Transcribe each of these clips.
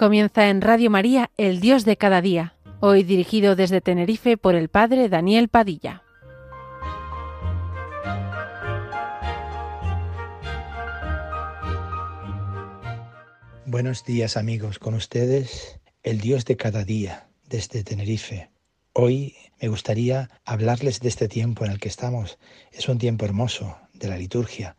Comienza en Radio María El Dios de cada día, hoy dirigido desde Tenerife por el Padre Daniel Padilla. Buenos días amigos, con ustedes El Dios de cada día desde Tenerife. Hoy me gustaría hablarles de este tiempo en el que estamos. Es un tiempo hermoso de la liturgia,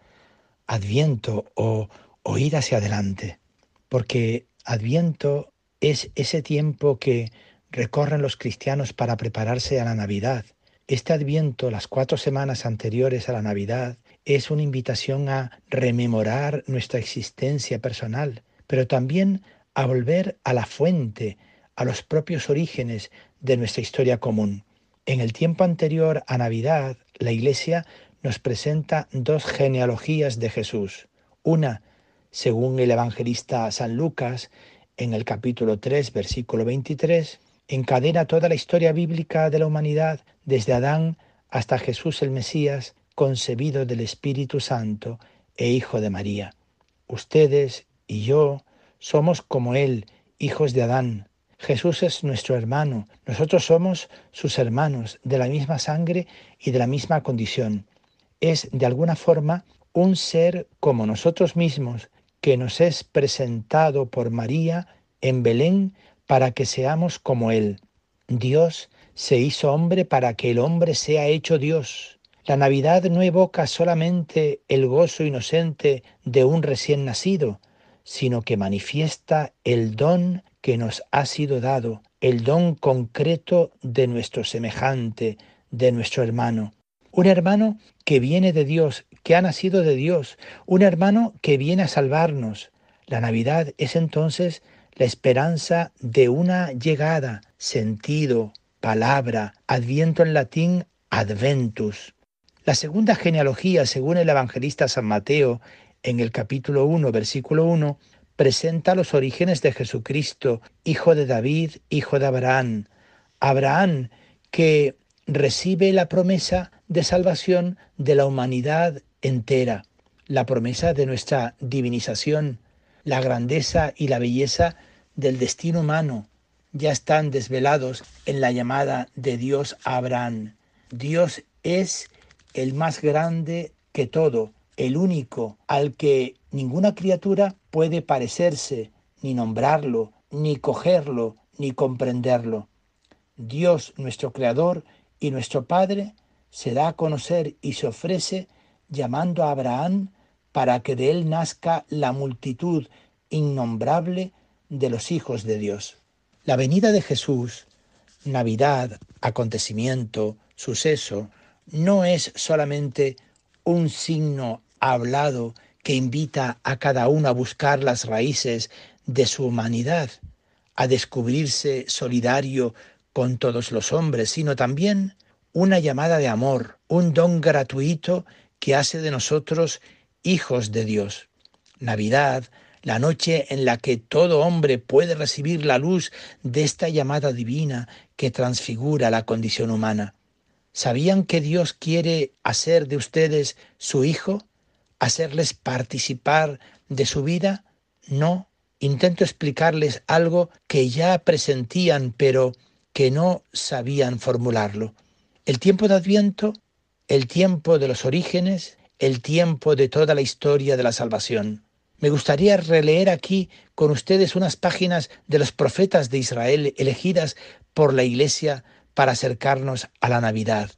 Adviento o, o ir hacia adelante, porque Adviento es ese tiempo que recorren los cristianos para prepararse a la Navidad. Este Adviento, las cuatro semanas anteriores a la Navidad, es una invitación a rememorar nuestra existencia personal, pero también a volver a la fuente, a los propios orígenes de nuestra historia común. En el tiempo anterior a Navidad, la Iglesia nos presenta dos genealogías de Jesús. Una según el evangelista San Lucas, en el capítulo 3, versículo 23, encadena toda la historia bíblica de la humanidad, desde Adán hasta Jesús el Mesías, concebido del Espíritu Santo e Hijo de María. Ustedes y yo somos como Él, hijos de Adán. Jesús es nuestro hermano, nosotros somos sus hermanos, de la misma sangre y de la misma condición. Es, de alguna forma, un ser como nosotros mismos, que nos es presentado por María en Belén para que seamos como Él. Dios se hizo hombre para que el hombre sea hecho Dios. La Navidad no evoca solamente el gozo inocente de un recién nacido, sino que manifiesta el don que nos ha sido dado, el don concreto de nuestro semejante, de nuestro hermano. Un hermano que viene de Dios, que ha nacido de Dios, un hermano que viene a salvarnos. La Navidad es entonces la esperanza de una llegada, sentido, palabra, adviento en latín, adventus. La segunda genealogía, según el evangelista San Mateo, en el capítulo 1, versículo 1, presenta los orígenes de Jesucristo, hijo de David, hijo de Abraham. Abraham que recibe la promesa de salvación de la humanidad entera, la promesa de nuestra divinización, la grandeza y la belleza del destino humano, ya están desvelados en la llamada de Dios a Abraham. Dios es el más grande que todo, el único al que ninguna criatura puede parecerse, ni nombrarlo, ni cogerlo, ni comprenderlo. Dios, nuestro Creador y nuestro Padre, se da a conocer y se ofrece llamando a Abraham para que de él nazca la multitud innombrable de los hijos de Dios. La venida de Jesús, Navidad, acontecimiento, suceso, no es solamente un signo hablado que invita a cada uno a buscar las raíces de su humanidad, a descubrirse solidario con todos los hombres, sino también una llamada de amor, un don gratuito que hace de nosotros hijos de Dios. Navidad, la noche en la que todo hombre puede recibir la luz de esta llamada divina que transfigura la condición humana. ¿Sabían que Dios quiere hacer de ustedes su hijo? ¿Hacerles participar de su vida? No. Intento explicarles algo que ya presentían, pero que no sabían formularlo. El tiempo de Adviento, el tiempo de los orígenes, el tiempo de toda la historia de la salvación. Me gustaría releer aquí con ustedes unas páginas de los profetas de Israel elegidas por la Iglesia para acercarnos a la Navidad.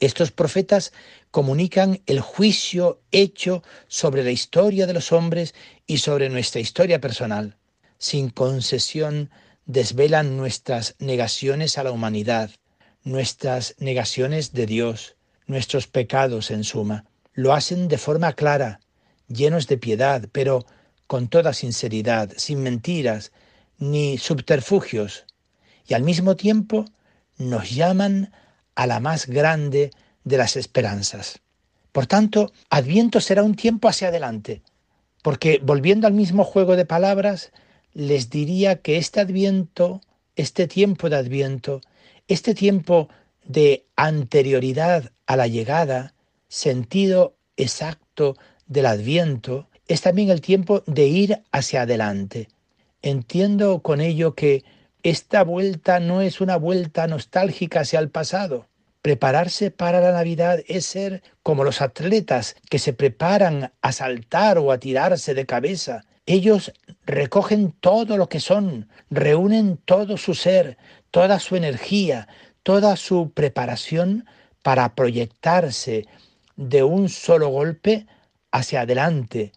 Estos profetas comunican el juicio hecho sobre la historia de los hombres y sobre nuestra historia personal. Sin concesión desvelan nuestras negaciones a la humanidad, nuestras negaciones de Dios, nuestros pecados en suma. Lo hacen de forma clara, llenos de piedad, pero con toda sinceridad, sin mentiras ni subterfugios. Y al mismo tiempo nos llaman a la más grande de las esperanzas. Por tanto, Adviento será un tiempo hacia adelante, porque volviendo al mismo juego de palabras, les diría que este Adviento, este tiempo de Adviento, este tiempo de anterioridad a la llegada, sentido exacto del adviento, es también el tiempo de ir hacia adelante. Entiendo con ello que esta vuelta no es una vuelta nostálgica hacia el pasado. Prepararse para la Navidad es ser como los atletas que se preparan a saltar o a tirarse de cabeza. Ellos recogen todo lo que son, reúnen todo su ser, toda su energía, toda su preparación para proyectarse de un solo golpe hacia adelante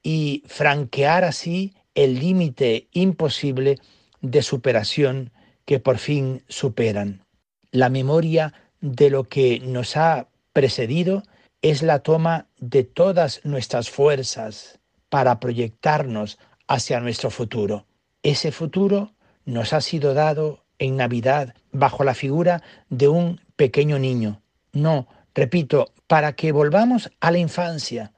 y franquear así el límite imposible de superación que por fin superan. La memoria de lo que nos ha precedido es la toma de todas nuestras fuerzas para proyectarnos hacia nuestro futuro. Ese futuro nos ha sido dado en Navidad bajo la figura de un pequeño niño. No, repito, para que volvamos a la infancia,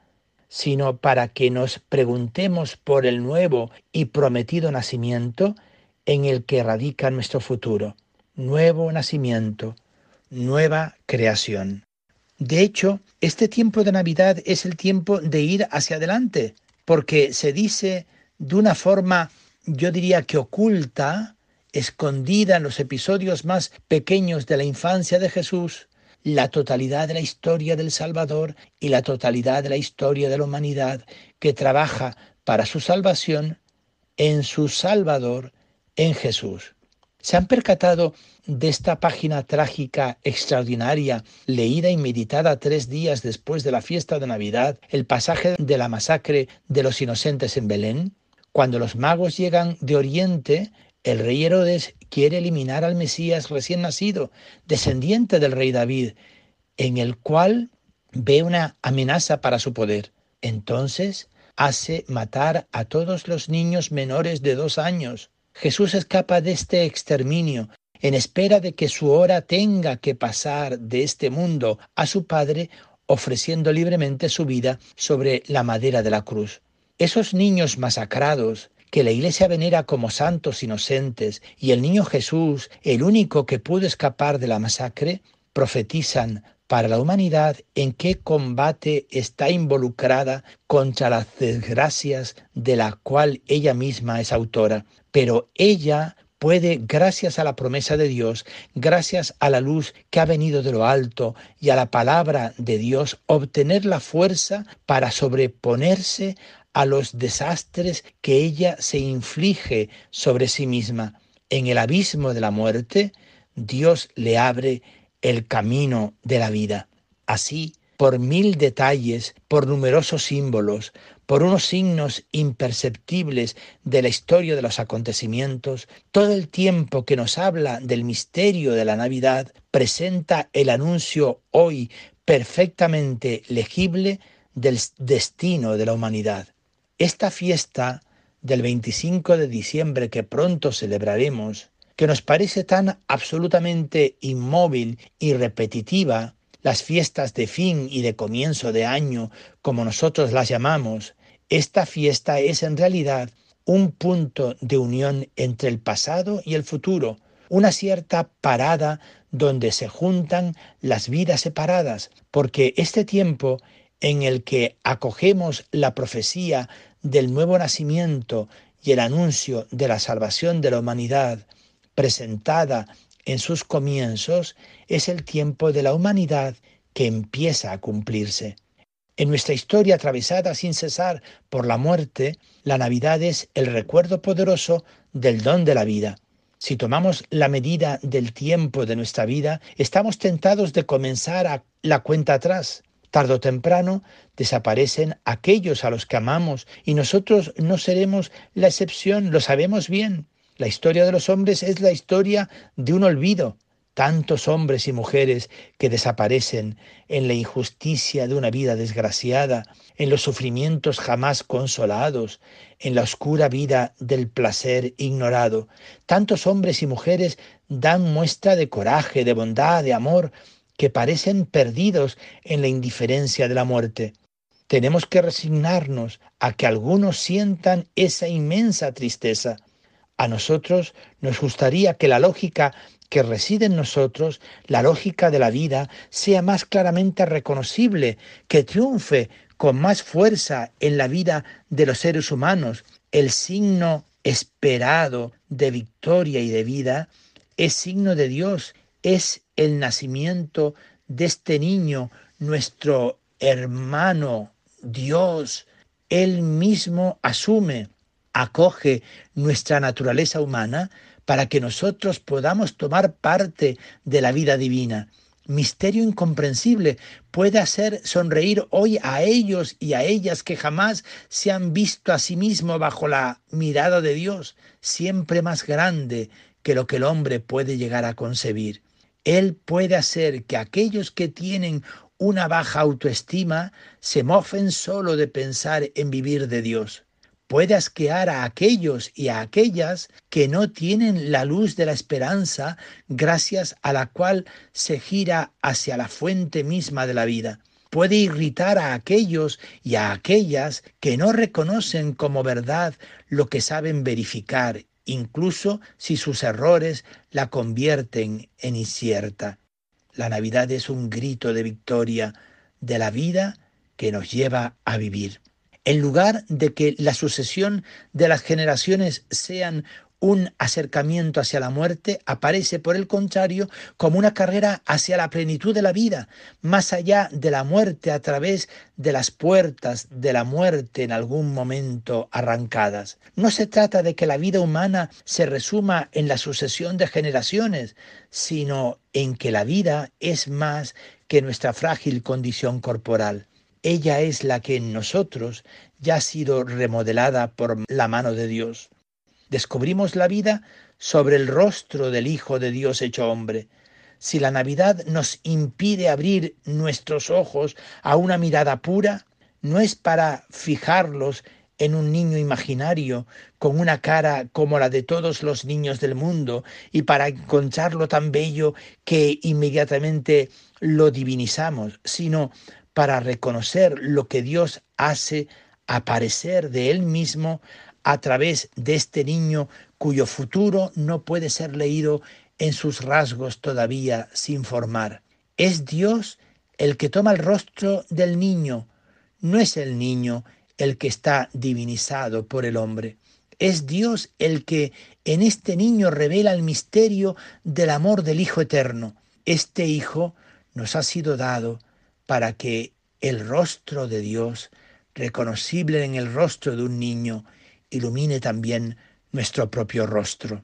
sino para que nos preguntemos por el nuevo y prometido nacimiento en el que radica nuestro futuro. Nuevo nacimiento, nueva creación. De hecho, este tiempo de Navidad es el tiempo de ir hacia adelante, porque se dice de una forma, yo diría que oculta, escondida en los episodios más pequeños de la infancia de Jesús, la totalidad de la historia del Salvador y la totalidad de la historia de la humanidad que trabaja para su salvación en su Salvador, en Jesús. ¿Se han percatado de esta página trágica extraordinaria, leída y meditada tres días después de la fiesta de Navidad, el pasaje de la masacre de los inocentes en Belén? Cuando los magos llegan de Oriente, el rey Herodes quiere eliminar al Mesías recién nacido, descendiente del rey David, en el cual ve una amenaza para su poder. Entonces hace matar a todos los niños menores de dos años. Jesús escapa de este exterminio en espera de que su hora tenga que pasar de este mundo a su Padre, ofreciendo libremente su vida sobre la madera de la cruz. Esos niños masacrados, que la Iglesia venera como santos inocentes y el niño Jesús, el único que pudo escapar de la masacre, profetizan para la humanidad en qué combate está involucrada contra las desgracias de la cual ella misma es autora. Pero ella puede, gracias a la promesa de Dios, gracias a la luz que ha venido de lo alto y a la palabra de Dios, obtener la fuerza para sobreponerse a los desastres que ella se inflige sobre sí misma. En el abismo de la muerte, Dios le abre el camino de la vida. Así, por mil detalles, por numerosos símbolos, por unos signos imperceptibles de la historia de los acontecimientos, todo el tiempo que nos habla del misterio de la Navidad presenta el anuncio hoy perfectamente legible del destino de la humanidad. Esta fiesta del 25 de diciembre que pronto celebraremos, que nos parece tan absolutamente inmóvil y repetitiva, las fiestas de fin y de comienzo de año, como nosotros las llamamos, esta fiesta es en realidad un punto de unión entre el pasado y el futuro, una cierta parada donde se juntan las vidas separadas, porque este tiempo en el que acogemos la profecía del nuevo nacimiento y el anuncio de la salvación de la humanidad presentada en sus comienzos, es el tiempo de la humanidad que empieza a cumplirse. En nuestra historia atravesada sin cesar por la muerte, la Navidad es el recuerdo poderoso del don de la vida. Si tomamos la medida del tiempo de nuestra vida, estamos tentados de comenzar a la cuenta atrás, Tardo o temprano desaparecen aquellos a los que amamos y nosotros no seremos la excepción, lo sabemos bien. La historia de los hombres es la historia de un olvido. Tantos hombres y mujeres que desaparecen en la injusticia de una vida desgraciada, en los sufrimientos jamás consolados, en la oscura vida del placer ignorado. Tantos hombres y mujeres dan muestra de coraje, de bondad, de amor, que parecen perdidos en la indiferencia de la muerte. Tenemos que resignarnos a que algunos sientan esa inmensa tristeza. A nosotros nos gustaría que la lógica que reside en nosotros, la lógica de la vida, sea más claramente reconocible, que triunfe con más fuerza en la vida de los seres humanos, el signo esperado de victoria y de vida, es signo de Dios, es el nacimiento de este niño, nuestro hermano Dios. Él mismo asume, acoge nuestra naturaleza humana para que nosotros podamos tomar parte de la vida divina misterio incomprensible puede hacer sonreír hoy a ellos y a ellas que jamás se han visto a sí mismo bajo la mirada de Dios, siempre más grande que lo que el hombre puede llegar a concebir. Él puede hacer que aquellos que tienen una baja autoestima se mofen solo de pensar en vivir de Dios puede asquear a aquellos y a aquellas que no tienen la luz de la esperanza gracias a la cual se gira hacia la fuente misma de la vida. Puede irritar a aquellos y a aquellas que no reconocen como verdad lo que saben verificar, incluso si sus errores la convierten en incierta. La Navidad es un grito de victoria de la vida que nos lleva a vivir. En lugar de que la sucesión de las generaciones sean un acercamiento hacia la muerte, aparece por el contrario como una carrera hacia la plenitud de la vida, más allá de la muerte a través de las puertas de la muerte en algún momento arrancadas. No se trata de que la vida humana se resuma en la sucesión de generaciones, sino en que la vida es más que nuestra frágil condición corporal. Ella es la que en nosotros ya ha sido remodelada por la mano de Dios. Descubrimos la vida sobre el rostro del Hijo de Dios hecho hombre. Si la Navidad nos impide abrir nuestros ojos a una mirada pura, no es para fijarlos en un niño imaginario con una cara como la de todos los niños del mundo y para encontrarlo tan bello que inmediatamente lo divinizamos, sino para reconocer lo que Dios hace aparecer de Él mismo a través de este niño cuyo futuro no puede ser leído en sus rasgos todavía sin formar. Es Dios el que toma el rostro del niño, no es el niño el que está divinizado por el hombre. Es Dios el que en este niño revela el misterio del amor del Hijo Eterno. Este Hijo nos ha sido dado para que el rostro de Dios, reconocible en el rostro de un niño, ilumine también nuestro propio rostro,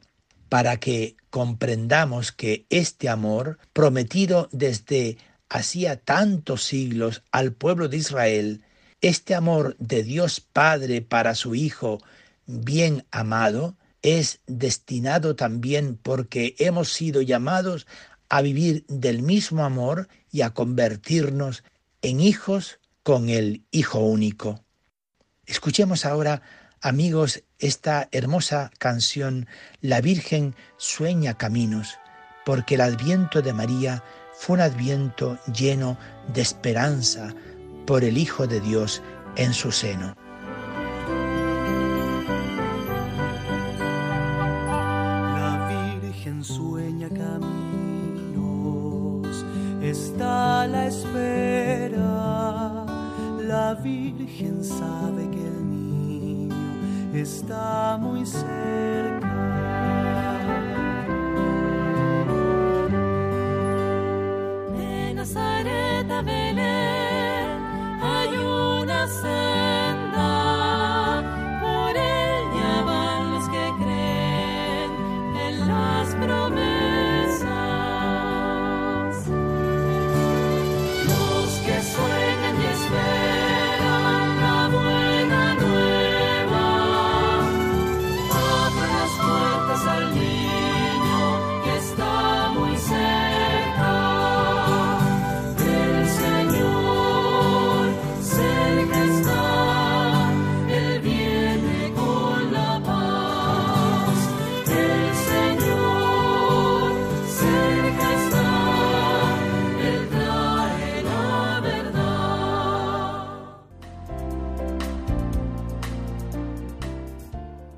para que comprendamos que este amor, prometido desde hacía tantos siglos al pueblo de Israel, este amor de Dios Padre para su Hijo bien amado, es destinado también porque hemos sido llamados a vivir del mismo amor y a convertirnos en hijos con el Hijo único. Escuchemos ahora, amigos, esta hermosa canción, La Virgen sueña caminos, porque el adviento de María fue un adviento lleno de esperanza por el Hijo de Dios en su seno. La Virgen sueña caminos, está la espera. La Virgen sabe que el está muy cerca.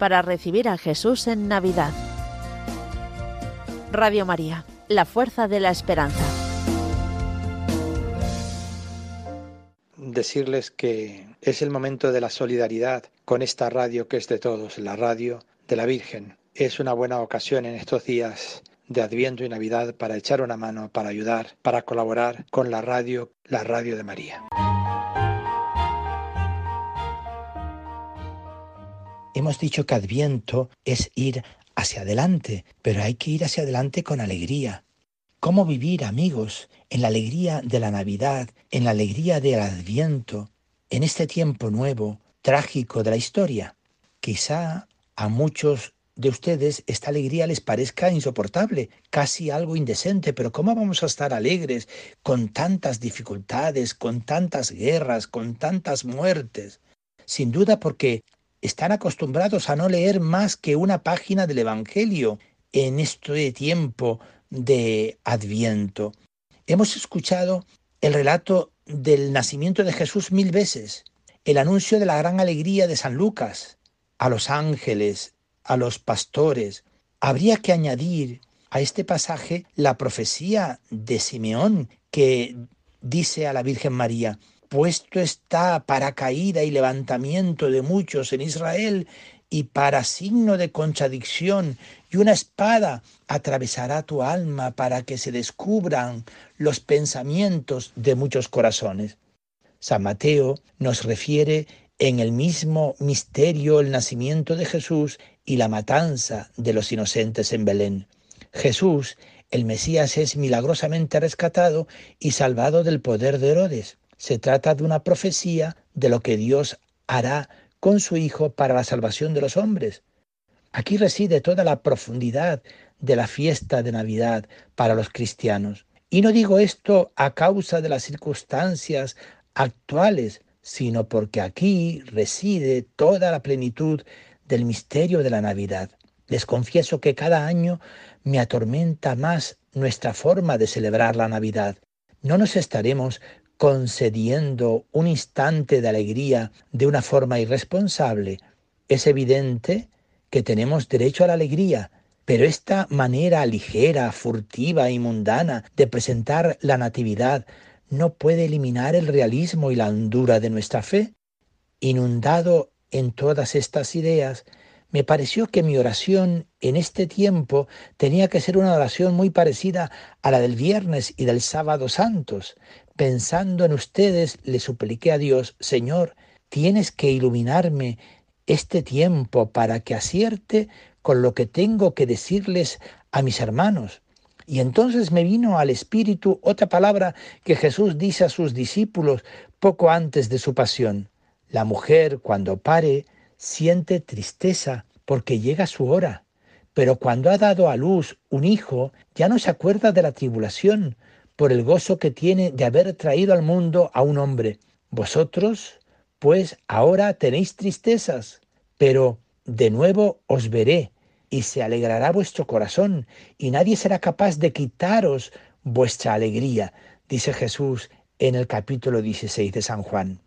para recibir a Jesús en Navidad. Radio María, la fuerza de la esperanza. Decirles que es el momento de la solidaridad con esta radio que es de todos, la radio de la Virgen. Es una buena ocasión en estos días de Adviento y Navidad para echar una mano, para ayudar, para colaborar con la radio, la radio de María. Hemos dicho que Adviento es ir hacia adelante, pero hay que ir hacia adelante con alegría. ¿Cómo vivir, amigos, en la alegría de la Navidad, en la alegría del Adviento, en este tiempo nuevo, trágico de la historia? Quizá a muchos de ustedes esta alegría les parezca insoportable, casi algo indecente, pero ¿cómo vamos a estar alegres con tantas dificultades, con tantas guerras, con tantas muertes? Sin duda porque están acostumbrados a no leer más que una página del Evangelio en este tiempo de Adviento. Hemos escuchado el relato del nacimiento de Jesús mil veces, el anuncio de la gran alegría de San Lucas, a los ángeles, a los pastores. Habría que añadir a este pasaje la profecía de Simeón que dice a la Virgen María, puesto está para caída y levantamiento de muchos en Israel y para signo de contradicción, y una espada atravesará tu alma para que se descubran los pensamientos de muchos corazones. San Mateo nos refiere en el mismo misterio el nacimiento de Jesús y la matanza de los inocentes en Belén. Jesús, el Mesías, es milagrosamente rescatado y salvado del poder de Herodes. Se trata de una profecía de lo que Dios hará con su Hijo para la salvación de los hombres. Aquí reside toda la profundidad de la fiesta de Navidad para los cristianos. Y no digo esto a causa de las circunstancias actuales, sino porque aquí reside toda la plenitud del misterio de la Navidad. Les confieso que cada año me atormenta más nuestra forma de celebrar la Navidad. No nos estaremos concediendo un instante de alegría de una forma irresponsable, es evidente que tenemos derecho a la alegría, pero esta manera ligera, furtiva y mundana de presentar la Natividad no puede eliminar el realismo y la hondura de nuestra fe. Inundado en todas estas ideas, me pareció que mi oración en este tiempo tenía que ser una oración muy parecida a la del viernes y del sábado santos, Pensando en ustedes, le supliqué a Dios, Señor, tienes que iluminarme este tiempo para que acierte con lo que tengo que decirles a mis hermanos. Y entonces me vino al espíritu otra palabra que Jesús dice a sus discípulos poco antes de su pasión. La mujer cuando pare siente tristeza porque llega su hora, pero cuando ha dado a luz un hijo ya no se acuerda de la tribulación, por el gozo que tiene de haber traído al mundo a un hombre. Vosotros, pues, ahora tenéis tristezas, pero de nuevo os veré, y se alegrará vuestro corazón, y nadie será capaz de quitaros vuestra alegría, dice Jesús en el capítulo 16 de San Juan.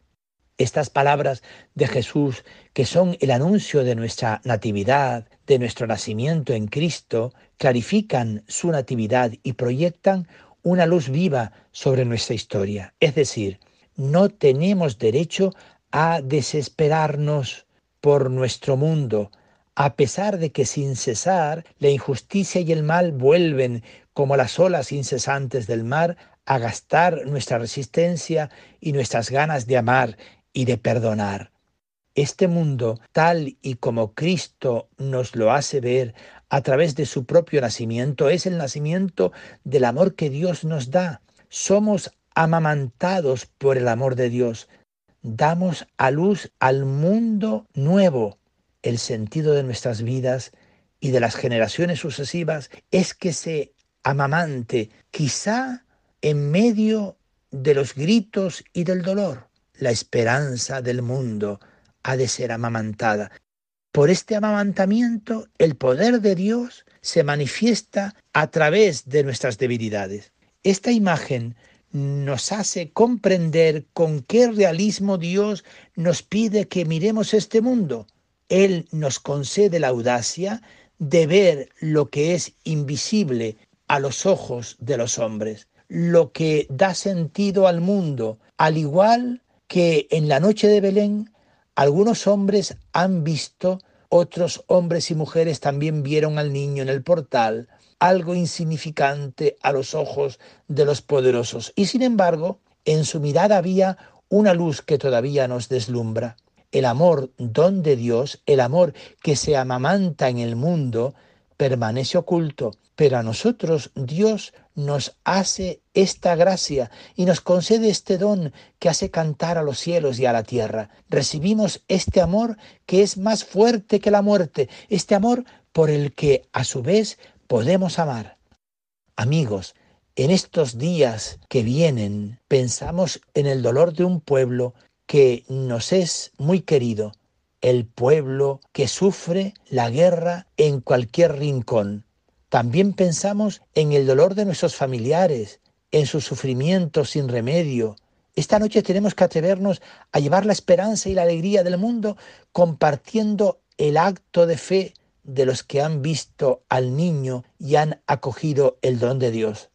Estas palabras de Jesús, que son el anuncio de nuestra natividad, de nuestro nacimiento en Cristo, clarifican su natividad y proyectan una luz viva sobre nuestra historia. Es decir, no tenemos derecho a desesperarnos por nuestro mundo, a pesar de que sin cesar la injusticia y el mal vuelven como las olas incesantes del mar a gastar nuestra resistencia y nuestras ganas de amar y de perdonar. Este mundo, tal y como Cristo nos lo hace ver a través de su propio nacimiento, es el nacimiento del amor que Dios nos da. Somos amamantados por el amor de Dios. Damos a luz al mundo nuevo. El sentido de nuestras vidas y de las generaciones sucesivas es que se amamante, quizá en medio de los gritos y del dolor. La esperanza del mundo ha de ser amamantada. Por este amamantamiento, el poder de Dios se manifiesta a través de nuestras debilidades. Esta imagen nos hace comprender con qué realismo Dios nos pide que miremos este mundo. Él nos concede la audacia de ver lo que es invisible a los ojos de los hombres, lo que da sentido al mundo, al igual que en la noche de Belén algunos hombres han visto, otros hombres y mujeres también vieron al niño en el portal, algo insignificante a los ojos de los poderosos. Y sin embargo, en su mirada había una luz que todavía nos deslumbra. El amor, don de Dios, el amor que se amamanta en el mundo, permanece oculto, pero a nosotros Dios nos hace esta gracia y nos concede este don que hace cantar a los cielos y a la tierra. Recibimos este amor que es más fuerte que la muerte, este amor por el que a su vez podemos amar. Amigos, en estos días que vienen pensamos en el dolor de un pueblo que nos es muy querido, el pueblo que sufre la guerra en cualquier rincón también pensamos en el dolor de nuestros familiares, en su sufrimiento sin remedio. Esta noche tenemos que atrevernos a llevar la esperanza y la alegría del mundo compartiendo el acto de fe de los que han visto al niño y han acogido el don de Dios.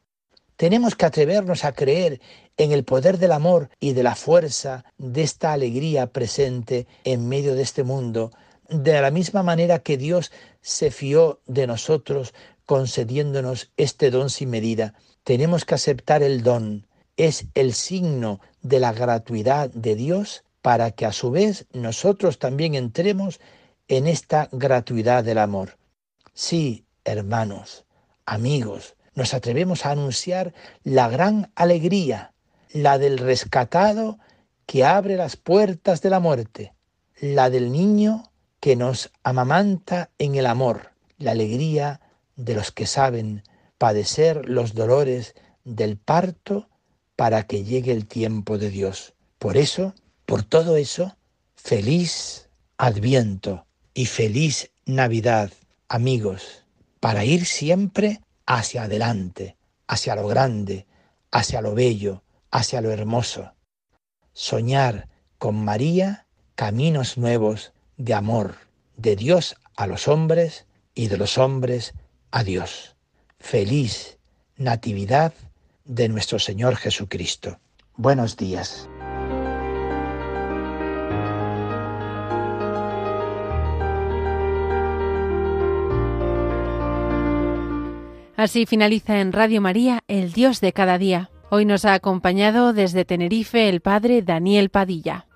Tenemos que atrevernos a creer en el poder del amor y de la fuerza de esta alegría presente en medio de este mundo, de la misma manera que Dios se fió de nosotros concediéndonos este don sin medida. Tenemos que aceptar el don. Es el signo de la gratuidad de Dios para que a su vez nosotros también entremos en esta gratuidad del amor. Sí, hermanos, amigos, nos atrevemos a anunciar la gran alegría, la del rescatado que abre las puertas de la muerte, la del niño que nos amamanta en el amor, la alegría de los que saben padecer los dolores del parto para que llegue el tiempo de Dios. Por eso, por todo eso, feliz adviento y feliz Navidad, amigos, para ir siempre hacia adelante, hacia lo grande, hacia lo bello, hacia lo hermoso. Soñar con María caminos nuevos de amor, de Dios a los hombres y de los hombres Adiós. Feliz Natividad de nuestro Señor Jesucristo. Buenos días. Así finaliza en Radio María El Dios de cada día. Hoy nos ha acompañado desde Tenerife el Padre Daniel Padilla.